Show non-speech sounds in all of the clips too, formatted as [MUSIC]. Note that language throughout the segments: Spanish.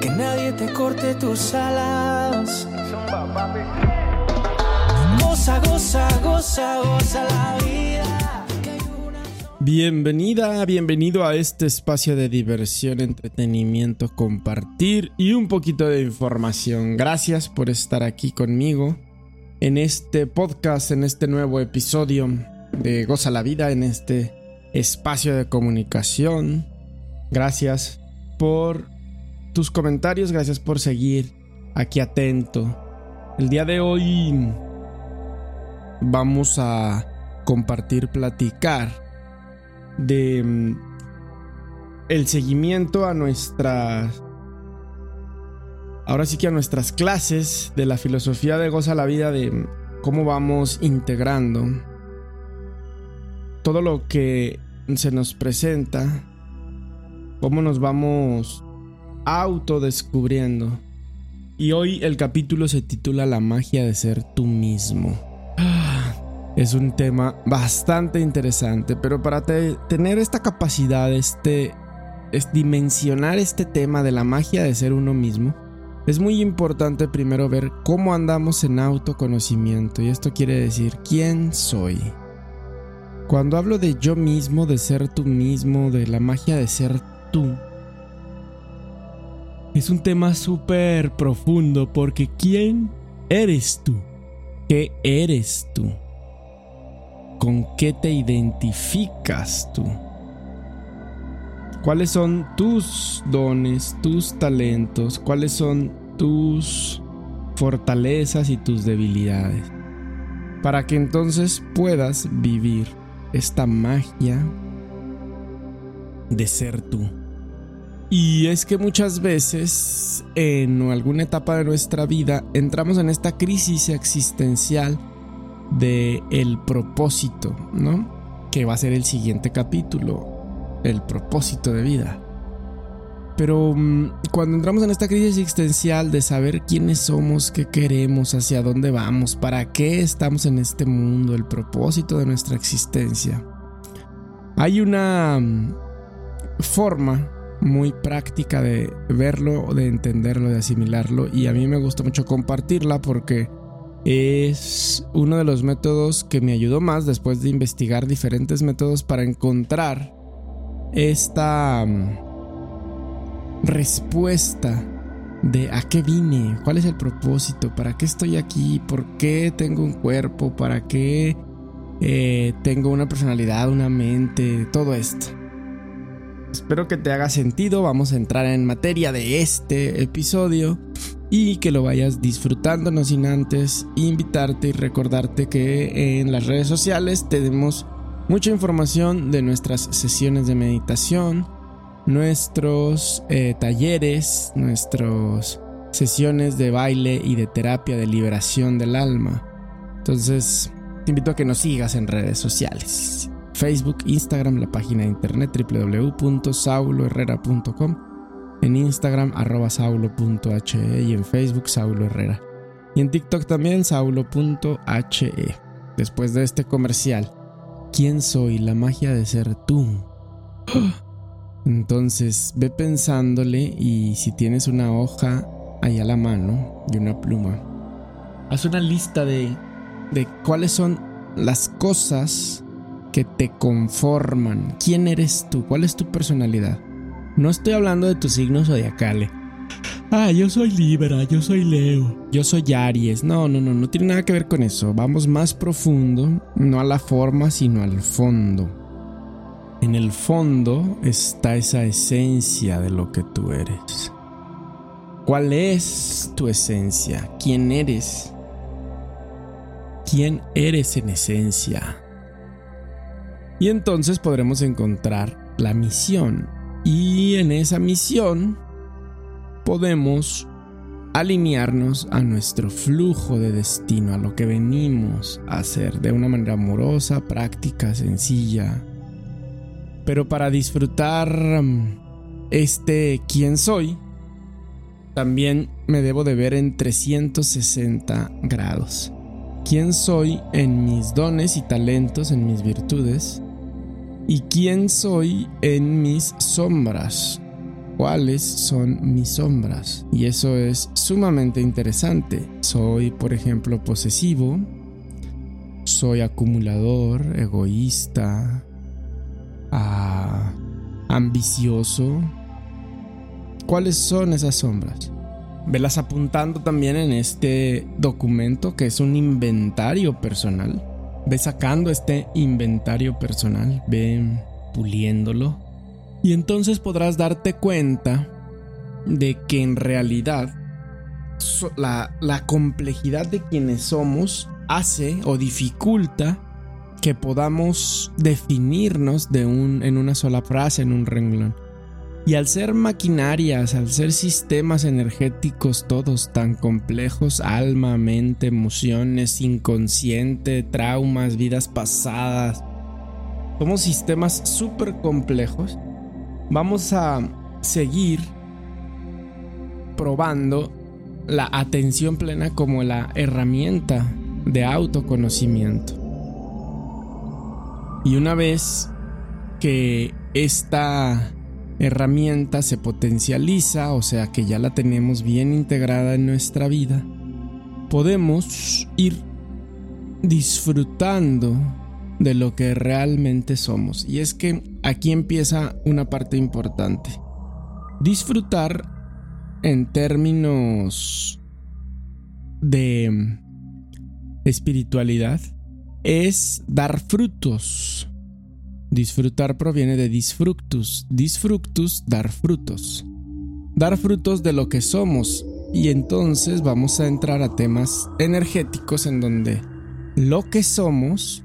Que nadie te corte tus alas. Goza, goza, goza, goza la vida. Bienvenida, bienvenido a este espacio de diversión, entretenimiento, compartir y un poquito de información. Gracias por estar aquí conmigo en este podcast, en este nuevo episodio de Goza la Vida, en este espacio de comunicación. Gracias por tus comentarios, gracias por seguir aquí atento. El día de hoy vamos a compartir, platicar de mm, el seguimiento a nuestras ahora sí que a nuestras clases de la filosofía de goza la vida de cómo vamos integrando todo lo que se nos presenta, cómo nos vamos autodescubriendo. Y hoy el capítulo se titula La magia de ser tú mismo. Es un tema bastante interesante, pero para tener esta capacidad, este, es dimensionar este tema de la magia de ser uno mismo, es muy importante primero ver cómo andamos en autoconocimiento y esto quiere decir quién soy. Cuando hablo de yo mismo, de ser tú mismo, de la magia de ser tú, es un tema súper profundo porque ¿quién eres tú? ¿Qué eres tú? ¿Con qué te identificas tú? ¿Cuáles son tus dones, tus talentos? ¿Cuáles son tus fortalezas y tus debilidades? Para que entonces puedas vivir esta magia de ser tú. Y es que muchas veces en alguna etapa de nuestra vida entramos en esta crisis existencial de el propósito, ¿no? Que va a ser el siguiente capítulo, el propósito de vida. Pero mm, cuando entramos en esta crisis existencial de saber quiénes somos, qué queremos, hacia dónde vamos, para qué estamos en este mundo, el propósito de nuestra existencia, hay una mm, forma muy práctica de verlo, de entenderlo, de asimilarlo y a mí me gusta mucho compartirla porque es uno de los métodos que me ayudó más después de investigar diferentes métodos para encontrar esta mm, respuesta de a qué vine, cuál es el propósito, para qué estoy aquí, por qué tengo un cuerpo, para qué eh, tengo una personalidad, una mente, todo esto. Espero que te haga sentido, vamos a entrar en materia de este episodio y que lo vayas disfrutando, no sin antes invitarte y recordarte que en las redes sociales tenemos mucha información de nuestras sesiones de meditación, nuestros eh, talleres, nuestras sesiones de baile y de terapia de liberación del alma. Entonces, te invito a que nos sigas en redes sociales. Facebook, Instagram, la página de internet www.sauloherrera.com, en Instagram arroba saulo.he y en Facebook Saulo Herrera. Y en TikTok también saulo.he. Después de este comercial, ¿quién soy? La magia de ser tú. [GASPS] Entonces ve pensándole y si tienes una hoja ahí a la mano y una pluma, haz una lista de, de cuáles son las cosas que te conforman. ¿Quién eres tú? ¿Cuál es tu personalidad? No estoy hablando de tu signo zodiacal. Ah, yo soy Libra, yo soy Leo, yo soy Aries. No, no, no, no tiene nada que ver con eso. Vamos más profundo, no a la forma, sino al fondo. En el fondo está esa esencia de lo que tú eres. ¿Cuál es tu esencia? ¿Quién eres? ¿Quién eres en esencia? Y entonces podremos encontrar la misión. Y en esa misión podemos alinearnos a nuestro flujo de destino, a lo que venimos a hacer de una manera amorosa, práctica, sencilla. Pero para disfrutar mm, este quién soy, también me debo de ver en 360 grados. ¿Quién soy en mis dones y talentos, en mis virtudes? Y quién soy en mis sombras, cuáles son mis sombras. Y eso es sumamente interesante. Soy, por ejemplo, posesivo, soy acumulador, egoísta, ah, ambicioso. ¿Cuáles son esas sombras? Velas apuntando también en este documento que es un inventario personal. Ve sacando este inventario personal, ve puliéndolo. Y entonces podrás darte cuenta de que en realidad la, complejidad de quienes somos hace o dificulta que podamos definirnos en una sola frase, en un renglón. Y al ser maquinarias, al ser sistemas energéticos todos tan complejos, alma, mente, emociones, inconsciente, traumas, vidas pasadas, somos sistemas súper complejos, vamos a seguir probando la atención plena como la herramienta de autoconocimiento. Y una vez que esta herramienta se potencializa, o sea que ya la tenemos bien integrada en nuestra vida, podemos ir disfrutando de lo que realmente somos. Y es que aquí empieza una parte importante. Disfrutar en términos de espiritualidad es dar frutos. Disfrutar proviene de disfructus, disfructus, dar frutos. Dar frutos de lo que somos. Y entonces vamos a entrar a temas energéticos en donde lo que somos,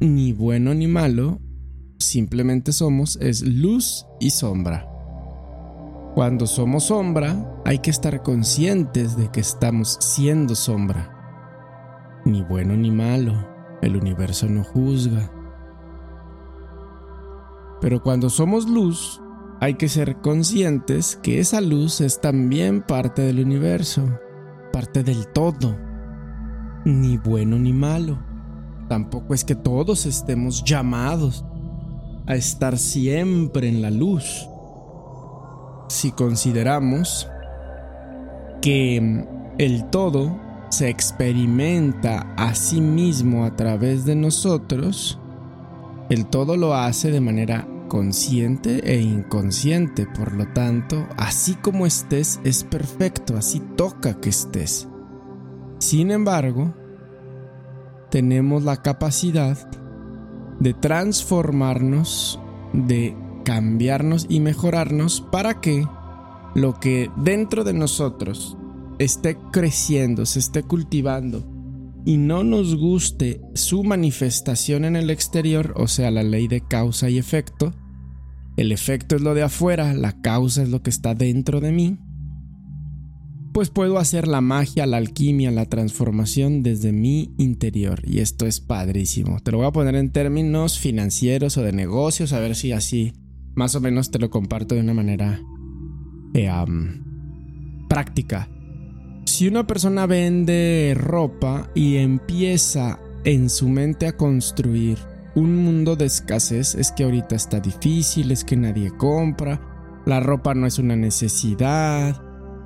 ni bueno ni malo, simplemente somos, es luz y sombra. Cuando somos sombra, hay que estar conscientes de que estamos siendo sombra. Ni bueno ni malo, el universo no juzga. Pero cuando somos luz, hay que ser conscientes que esa luz es también parte del universo, parte del todo. Ni bueno ni malo. Tampoco es que todos estemos llamados a estar siempre en la luz. Si consideramos que el todo se experimenta a sí mismo a través de nosotros, el todo lo hace de manera consciente e inconsciente, por lo tanto, así como estés es perfecto, así toca que estés. Sin embargo, tenemos la capacidad de transformarnos, de cambiarnos y mejorarnos para que lo que dentro de nosotros esté creciendo, se esté cultivando, y no nos guste su manifestación en el exterior, o sea, la ley de causa y efecto, el efecto es lo de afuera, la causa es lo que está dentro de mí, pues puedo hacer la magia, la alquimia, la transformación desde mi interior. Y esto es padrísimo. Te lo voy a poner en términos financieros o de negocios, a ver si así más o menos te lo comparto de una manera eh, práctica si una persona vende ropa y empieza en su mente a construir un mundo de escasez, es que ahorita está difícil, es que nadie compra, la ropa no es una necesidad,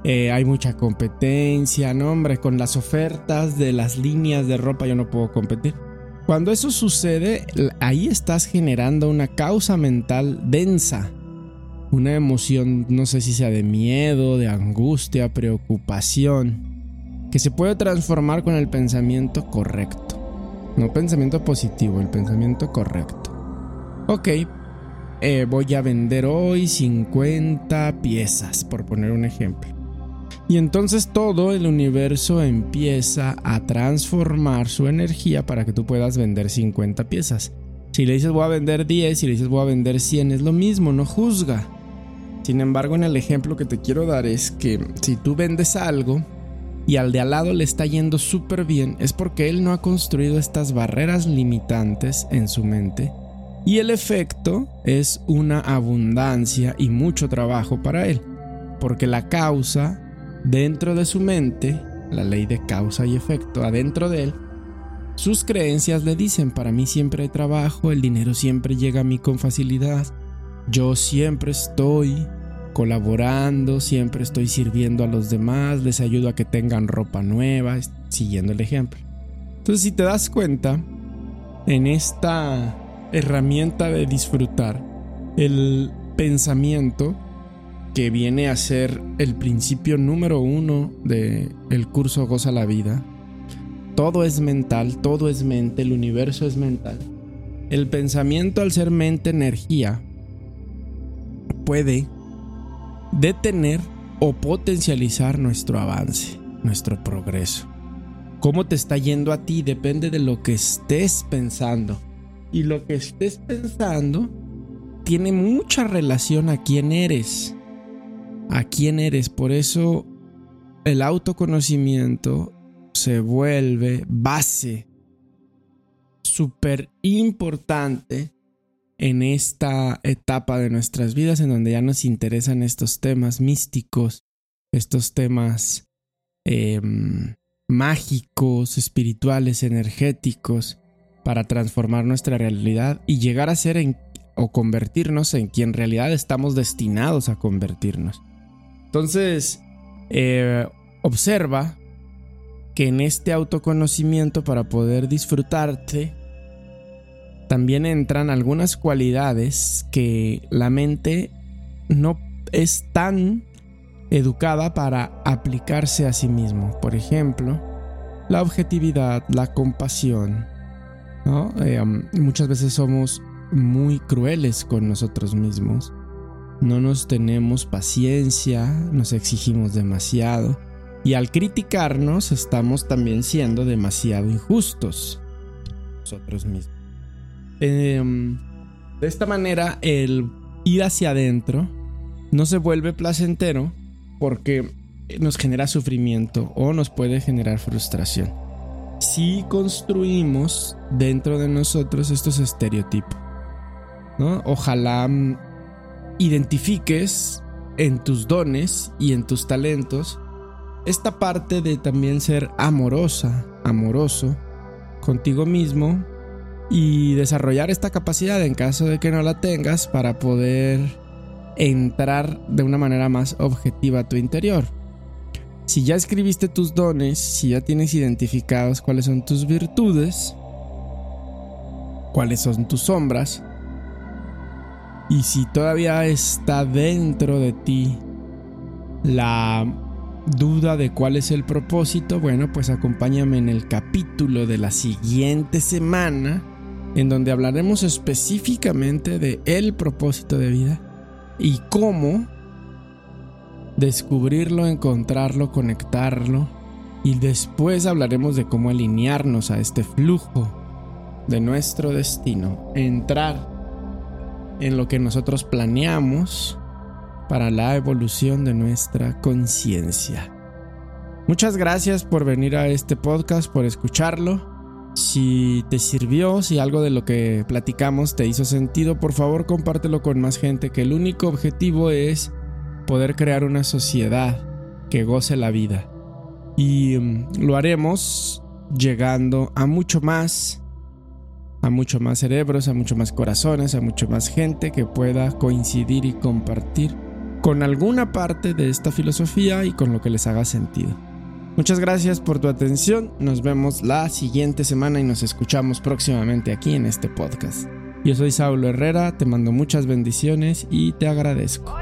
eh, hay mucha competencia, no hombre, con las ofertas de las líneas de ropa yo no puedo competir. Cuando eso sucede, ahí estás generando una causa mental densa, una emoción, no sé si sea de miedo, de angustia, preocupación, que se puede transformar con el pensamiento correcto. No pensamiento positivo, el pensamiento correcto. Ok, eh, voy a vender hoy 50 piezas, por poner un ejemplo. Y entonces todo el universo empieza a transformar su energía para que tú puedas vender 50 piezas. Si le dices voy a vender 10, si le dices voy a vender 100, es lo mismo, no juzga. Sin embargo, en el ejemplo que te quiero dar es que si tú vendes algo y al de al lado le está yendo súper bien, es porque él no ha construido estas barreras limitantes en su mente y el efecto es una abundancia y mucho trabajo para él, porque la causa dentro de su mente, la ley de causa y efecto adentro de él, sus creencias le dicen, para mí siempre hay trabajo, el dinero siempre llega a mí con facilidad, yo siempre estoy colaborando, siempre estoy sirviendo a los demás, les ayudo a que tengan ropa nueva, siguiendo el ejemplo. Entonces, si te das cuenta, en esta herramienta de disfrutar, el pensamiento que viene a ser el principio número uno del el curso Goza la Vida. Todo es mental, todo es mente, el universo es mental. El pensamiento al ser mente energía puede detener o potencializar nuestro avance, nuestro progreso. Cómo te está yendo a ti depende de lo que estés pensando. Y lo que estés pensando tiene mucha relación a quién eres. A quién eres. Por eso el autoconocimiento se vuelve base súper importante en esta etapa de nuestras vidas en donde ya nos interesan estos temas místicos, estos temas em, mágicos, espirituales, energéticos, para transformar nuestra realidad y llegar a ser en, o convertirnos en quien en realidad estamos destinados a convertirnos. Entonces, eh, observa que en este autoconocimiento para poder disfrutarte, también entran algunas cualidades que la mente no es tan educada para aplicarse a sí mismo. Por ejemplo, la objetividad, la compasión. Eh, muchas veces somos muy crueles con nosotros mismos. No nos tenemos paciencia, nos exigimos demasiado. Y al criticarnos estamos también siendo demasiado injustos nosotros mismos. Em, de esta manera, el ir hacia adentro no se vuelve placentero porque nos genera sufrimiento o nos puede generar frustración. Si construimos dentro de nosotros estos estereotipos. Ojalá mm, identifiques en tus dones y en tus talentos esta parte de también ser amorosa, amoroso contigo mismo y desarrollar esta capacidad en caso de que no la tengas para poder entrar de una manera más objetiva a tu interior. Si ya escribiste tus dones, si ya tienes identificados cuáles son tus virtudes, cuáles son tus sombras, y si todavía está dentro de ti la duda de cuál es el propósito, bueno, pues acompáñame en el capítulo de la siguiente semana en donde hablaremos específicamente de el propósito de vida y cómo descubrirlo, encontrarlo, conectarlo y después hablaremos de cómo alinearnos a este flujo de nuestro destino, entrar en lo que nosotros planeamos para la evolución de nuestra conciencia. Muchas gracias por venir a este podcast, por escucharlo. Si te sirvió, si algo de lo que platicamos te hizo sentido, por favor compártelo con más gente, que el único objetivo es poder crear una sociedad que goce la vida. Y mm, lo haremos llegando a mucho más, a mucho más cerebros, a mucho más corazones, a mucho más gente que pueda coincidir y compartir con alguna parte de esta filosofía y con lo que les haga sentido. Muchas gracias por tu atención, nos vemos la siguiente semana y nos escuchamos próximamente aquí en este podcast. Yo soy Saulo Herrera, te mando muchas bendiciones y te agradezco.